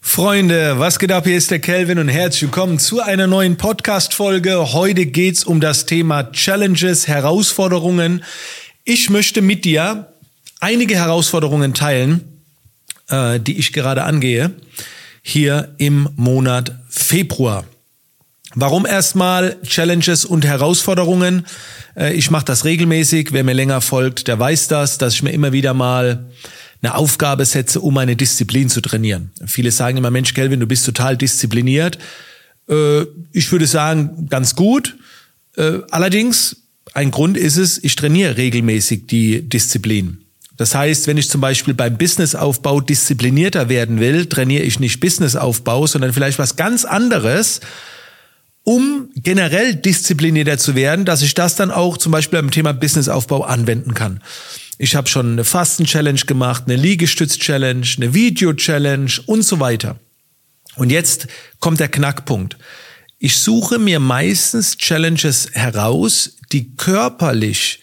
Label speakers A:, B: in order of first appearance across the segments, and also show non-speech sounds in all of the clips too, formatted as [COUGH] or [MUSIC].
A: Freunde, was geht ab? Hier ist der Kelvin und herzlich willkommen zu einer neuen Podcast-Folge. Heute geht's um das Thema Challenges, Herausforderungen. Ich möchte mit dir einige Herausforderungen teilen, äh, die ich gerade angehe, hier im Monat Februar. Warum erstmal Challenges und Herausforderungen? Äh, ich mache das regelmäßig. Wer mir länger folgt, der weiß das, dass ich mir immer wieder mal eine Aufgabe setze, um eine Disziplin zu trainieren. Viele sagen immer, Mensch, Kelvin, du bist total diszipliniert. Äh, ich würde sagen, ganz gut. Äh, allerdings, ein Grund ist es, ich trainiere regelmäßig die Disziplin. Das heißt, wenn ich zum Beispiel beim Businessaufbau disziplinierter werden will, trainiere ich nicht Businessaufbau, sondern vielleicht was ganz anderes, um generell disziplinierter zu werden, dass ich das dann auch zum Beispiel beim Thema Businessaufbau anwenden kann. Ich habe schon eine Fasten-Challenge gemacht, eine Liegestütz-Challenge, eine Video-Challenge und so weiter. Und jetzt kommt der Knackpunkt. Ich suche mir meistens Challenges heraus, die körperlich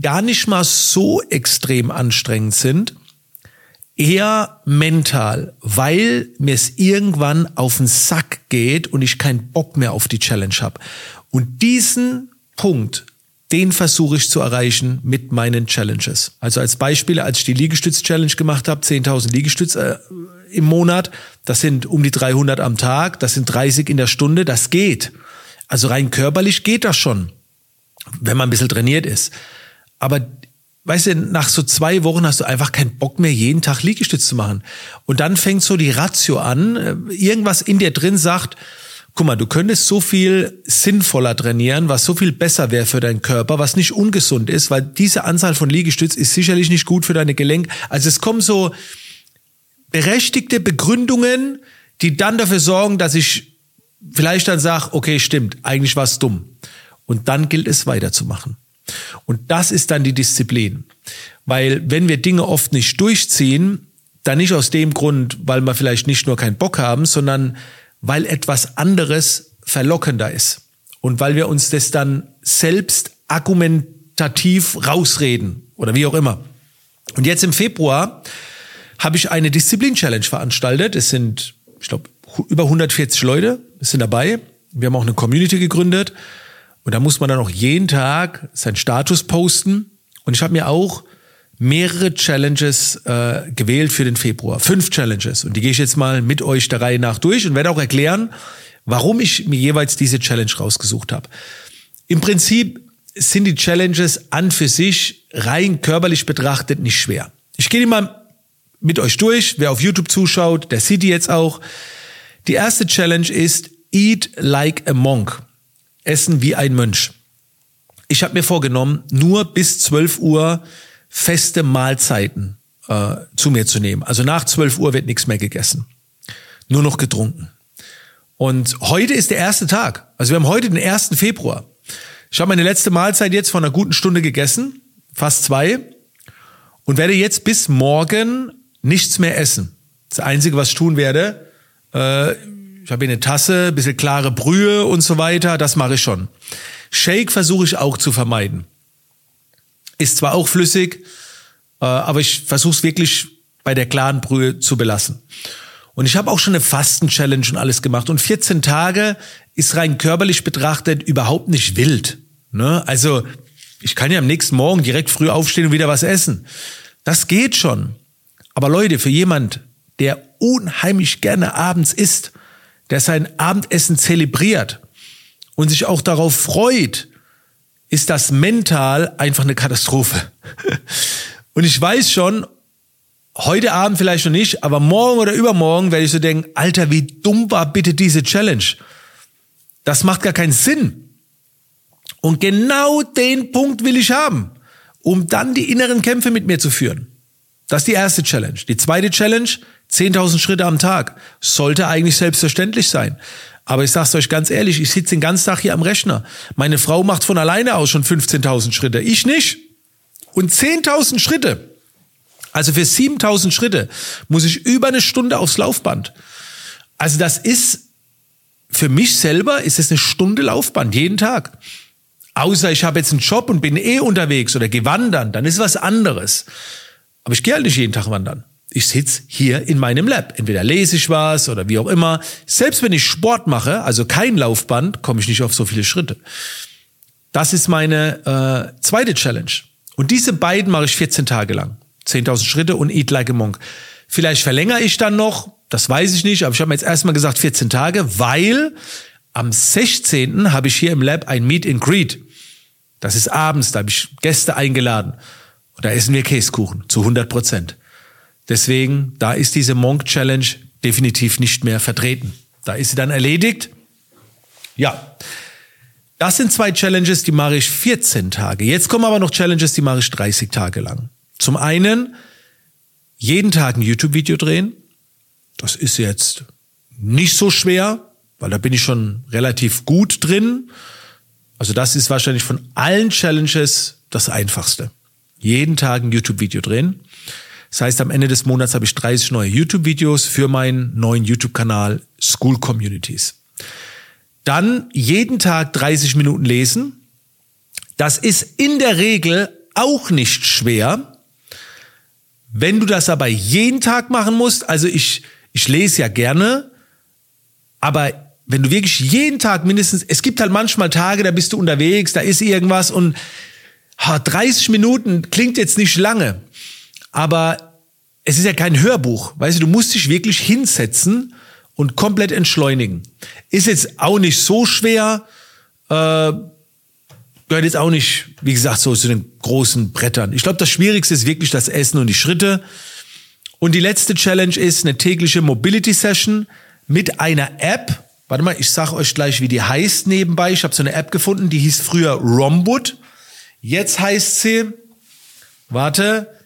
A: gar nicht mal so extrem anstrengend sind, eher mental, weil mir es irgendwann auf den Sack geht und ich keinen Bock mehr auf die Challenge habe. Und diesen Punkt den versuche ich zu erreichen mit meinen Challenges. Also als Beispiel, als ich die Liegestütz-Challenge gemacht habe, 10.000 Liegestütz äh, im Monat, das sind um die 300 am Tag, das sind 30 in der Stunde, das geht. Also rein körperlich geht das schon, wenn man ein bisschen trainiert ist. Aber weißt du, nach so zwei Wochen hast du einfach keinen Bock mehr, jeden Tag Liegestütz zu machen. Und dann fängt so die Ratio an, äh, irgendwas in dir drin sagt, guck mal, du könntest so viel sinnvoller trainieren, was so viel besser wäre für deinen Körper, was nicht ungesund ist, weil diese Anzahl von Liegestütz ist sicherlich nicht gut für deine Gelenke. Also es kommen so berechtigte Begründungen, die dann dafür sorgen, dass ich vielleicht dann sage, okay, stimmt, eigentlich war es dumm. Und dann gilt es weiterzumachen. Und das ist dann die Disziplin. Weil wenn wir Dinge oft nicht durchziehen, dann nicht aus dem Grund, weil wir vielleicht nicht nur keinen Bock haben, sondern weil etwas anderes verlockender ist und weil wir uns das dann selbst argumentativ rausreden oder wie auch immer. Und jetzt im Februar habe ich eine Disziplin-Challenge veranstaltet. Es sind, ich glaube, über 140 Leute sind dabei. Wir haben auch eine Community gegründet und da muss man dann auch jeden Tag seinen Status posten. Und ich habe mir auch mehrere Challenges äh, gewählt für den Februar. Fünf Challenges. Und die gehe ich jetzt mal mit euch der Reihe nach durch und werde auch erklären, warum ich mir jeweils diese Challenge rausgesucht habe. Im Prinzip sind die Challenges an für sich rein körperlich betrachtet nicht schwer. Ich gehe die mal mit euch durch. Wer auf YouTube zuschaut, der sieht die jetzt auch. Die erste Challenge ist Eat like a monk. Essen wie ein Mönch. Ich habe mir vorgenommen, nur bis 12 Uhr feste Mahlzeiten äh, zu mir zu nehmen. Also nach 12 Uhr wird nichts mehr gegessen. Nur noch getrunken. Und heute ist der erste Tag. Also wir haben heute den 1. Februar. Ich habe meine letzte Mahlzeit jetzt vor einer guten Stunde gegessen, fast zwei, und werde jetzt bis morgen nichts mehr essen. Das Einzige, was ich tun werde, äh, ich habe hier eine Tasse, bisschen klare Brühe und so weiter, das mache ich schon. Shake versuche ich auch zu vermeiden. Ist zwar auch flüssig, äh, aber ich versuche es wirklich bei der klaren Brühe zu belassen. Und ich habe auch schon eine Fasten-Challenge und alles gemacht. Und 14 Tage ist rein körperlich betrachtet überhaupt nicht wild. Ne? Also ich kann ja am nächsten Morgen direkt früh aufstehen und wieder was essen. Das geht schon. Aber Leute, für jemand, der unheimlich gerne abends isst, der sein Abendessen zelebriert und sich auch darauf freut, ist das mental einfach eine Katastrophe. [LAUGHS] Und ich weiß schon, heute Abend vielleicht noch nicht, aber morgen oder übermorgen werde ich so denken, Alter, wie dumm war bitte diese Challenge? Das macht gar keinen Sinn. Und genau den Punkt will ich haben, um dann die inneren Kämpfe mit mir zu führen. Das ist die erste Challenge. Die zweite Challenge, 10.000 Schritte am Tag. Sollte eigentlich selbstverständlich sein. Aber ich sag's euch ganz ehrlich, ich sitze den ganzen Tag hier am Rechner. Meine Frau macht von alleine aus schon 15.000 Schritte. Ich nicht. Und 10.000 Schritte. Also für 7.000 Schritte muss ich über eine Stunde aufs Laufband. Also das ist, für mich selber ist es eine Stunde Laufband jeden Tag. Außer ich habe jetzt einen Job und bin eh unterwegs oder gehe wandern, dann ist was anderes. Aber ich gehe halt nicht jeden Tag wandern. Ich sitze hier in meinem Lab. Entweder lese ich was oder wie auch immer. Selbst wenn ich Sport mache, also kein Laufband, komme ich nicht auf so viele Schritte. Das ist meine äh, zweite Challenge. Und diese beiden mache ich 14 Tage lang. 10.000 Schritte und Eat Like a Monk. Vielleicht verlängere ich dann noch, das weiß ich nicht, aber ich habe mir jetzt erstmal gesagt 14 Tage, weil am 16. habe ich hier im Lab ein Meet and Greet. Das ist abends, da habe ich Gäste eingeladen. Und da essen wir Käsekuchen zu 100 Prozent. Deswegen, da ist diese Monk Challenge definitiv nicht mehr vertreten. Da ist sie dann erledigt. Ja. Das sind zwei Challenges, die mache ich 14 Tage. Jetzt kommen aber noch Challenges, die mache ich 30 Tage lang. Zum einen jeden Tag ein YouTube-Video drehen. Das ist jetzt nicht so schwer, weil da bin ich schon relativ gut drin. Also das ist wahrscheinlich von allen Challenges das einfachste. Jeden Tag ein YouTube-Video drehen. Das heißt, am Ende des Monats habe ich 30 neue YouTube-Videos für meinen neuen YouTube-Kanal School Communities. Dann jeden Tag 30 Minuten lesen. Das ist in der Regel auch nicht schwer. Wenn du das aber jeden Tag machen musst, also ich, ich lese ja gerne, aber wenn du wirklich jeden Tag mindestens, es gibt halt manchmal Tage, da bist du unterwegs, da ist irgendwas und ha, 30 Minuten klingt jetzt nicht lange, aber es ist ja kein Hörbuch, weißt du, du musst dich wirklich hinsetzen und komplett entschleunigen. Ist jetzt auch nicht so schwer, äh, gehört jetzt auch nicht, wie gesagt, so zu den großen Brettern. Ich glaube, das Schwierigste ist wirklich das Essen und die Schritte. Und die letzte Challenge ist eine tägliche Mobility Session mit einer App. Warte mal, ich sag euch gleich, wie die heißt nebenbei. Ich habe so eine App gefunden, die hieß früher Romwood. Jetzt heißt sie, warte,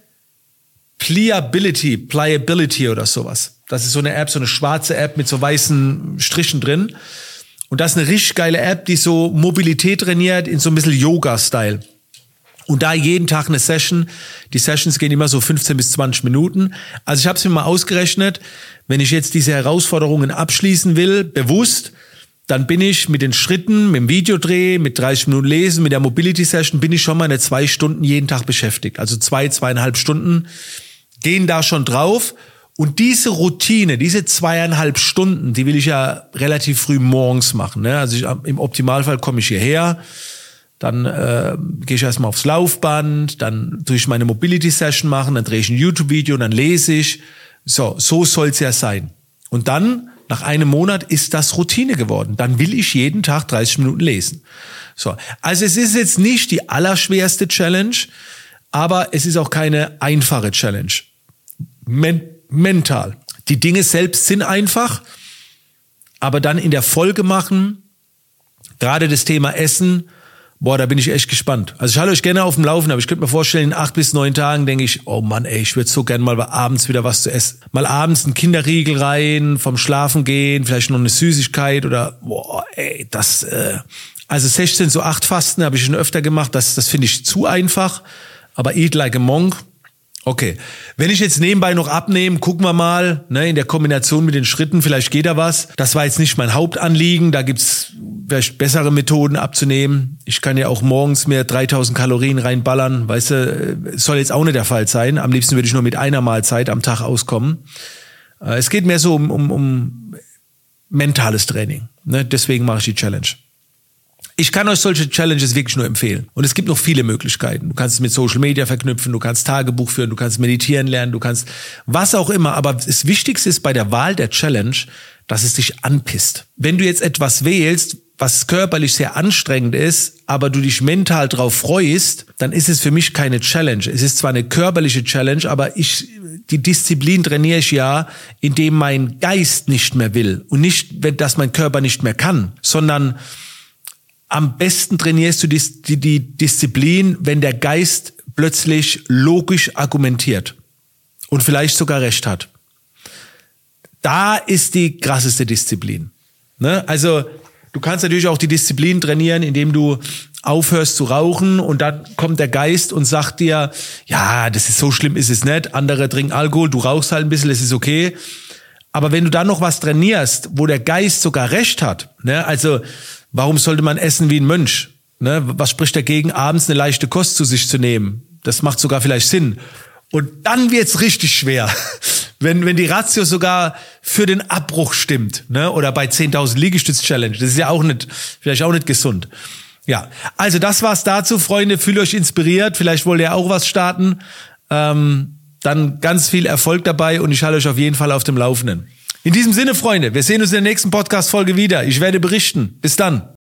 A: Pliability, Pliability oder sowas. Das ist so eine App, so eine schwarze App mit so weißen Strichen drin. Und das ist eine richtig geile App, die so Mobilität trainiert in so ein bisschen Yoga-Style. Und da jeden Tag eine Session. Die Sessions gehen immer so 15 bis 20 Minuten. Also ich habe es mir mal ausgerechnet, wenn ich jetzt diese Herausforderungen abschließen will, bewusst, dann bin ich mit den Schritten, mit dem Videodreh, mit 30 Minuten Lesen, mit der Mobility Session, bin ich schon mal eine zwei Stunden jeden Tag beschäftigt. Also zwei, zweieinhalb Stunden gehen da schon drauf. Und diese Routine, diese zweieinhalb Stunden, die will ich ja relativ früh morgens machen. Ne? Also ich, im Optimalfall komme ich hierher, dann äh, gehe ich erstmal aufs Laufband, dann tue ich meine Mobility Session machen, dann drehe ich ein YouTube-Video, dann lese ich. So, so soll's ja sein. Und dann, nach einem Monat, ist das Routine geworden. Dann will ich jeden Tag 30 Minuten lesen. So, also es ist jetzt nicht die allerschwerste Challenge, aber es ist auch keine einfache Challenge. Men mental. Die Dinge selbst sind einfach, aber dann in der Folge machen, gerade das Thema Essen, boah, da bin ich echt gespannt. Also ich halte euch gerne auf dem Laufen, aber ich könnte mir vorstellen, in acht bis neun Tagen denke ich, oh Mann, ey, ich würde so gerne mal abends wieder was zu essen. Mal abends einen Kinderriegel rein, vom Schlafen gehen, vielleicht noch eine Süßigkeit oder, boah, ey, das, äh, also 16 so acht Fasten habe ich schon öfter gemacht, das, das finde ich zu einfach. Aber Eat Like a Monk, Okay. Wenn ich jetzt nebenbei noch abnehme, gucken wir mal, ne, in der Kombination mit den Schritten, vielleicht geht da was. Das war jetzt nicht mein Hauptanliegen, da gibt's vielleicht bessere Methoden abzunehmen. Ich kann ja auch morgens mehr 3000 Kalorien reinballern, weißt du, soll jetzt auch nicht der Fall sein. Am liebsten würde ich nur mit einer Mahlzeit am Tag auskommen. Äh, es geht mehr so um, um, um mentales Training. Ne? Deswegen mache ich die Challenge. Ich kann euch solche Challenges wirklich nur empfehlen. Und es gibt noch viele Möglichkeiten. Du kannst es mit Social Media verknüpfen, du kannst Tagebuch führen, du kannst meditieren lernen, du kannst was auch immer. Aber das Wichtigste ist bei der Wahl der Challenge, dass es dich anpisst. Wenn du jetzt etwas wählst, was körperlich sehr anstrengend ist, aber du dich mental drauf freust, dann ist es für mich keine Challenge. Es ist zwar eine körperliche Challenge, aber ich, die Disziplin trainiere ich ja, indem mein Geist nicht mehr will und nicht, dass mein Körper nicht mehr kann, sondern am besten trainierst du die, die, die Disziplin, wenn der Geist plötzlich logisch argumentiert und vielleicht sogar recht hat. Da ist die krasseste Disziplin. Ne? Also du kannst natürlich auch die Disziplin trainieren, indem du aufhörst zu rauchen und dann kommt der Geist und sagt dir, ja, das ist so schlimm, ist es nicht. Andere trinken Alkohol, du rauchst halt ein bisschen, es ist okay. Aber wenn du dann noch was trainierst, wo der Geist sogar recht hat, ne, also Warum sollte man essen wie ein Mönch? Ne? Was spricht dagegen, abends eine leichte Kost zu sich zu nehmen? Das macht sogar vielleicht Sinn. Und dann wird's richtig schwer. [LAUGHS] Wenn, wenn die Ratio sogar für den Abbruch stimmt, ne? Oder bei 10.000 Liegestütz-Challenge. Das ist ja auch nicht, vielleicht auch nicht gesund. Ja, also das war's dazu, Freunde. Fühlt euch inspiriert. Vielleicht wollt ihr auch was starten. Ähm, dann ganz viel Erfolg dabei und ich halte euch auf jeden Fall auf dem Laufenden. In diesem Sinne, Freunde, wir sehen uns in der nächsten Podcast-Folge wieder. Ich werde berichten. Bis dann.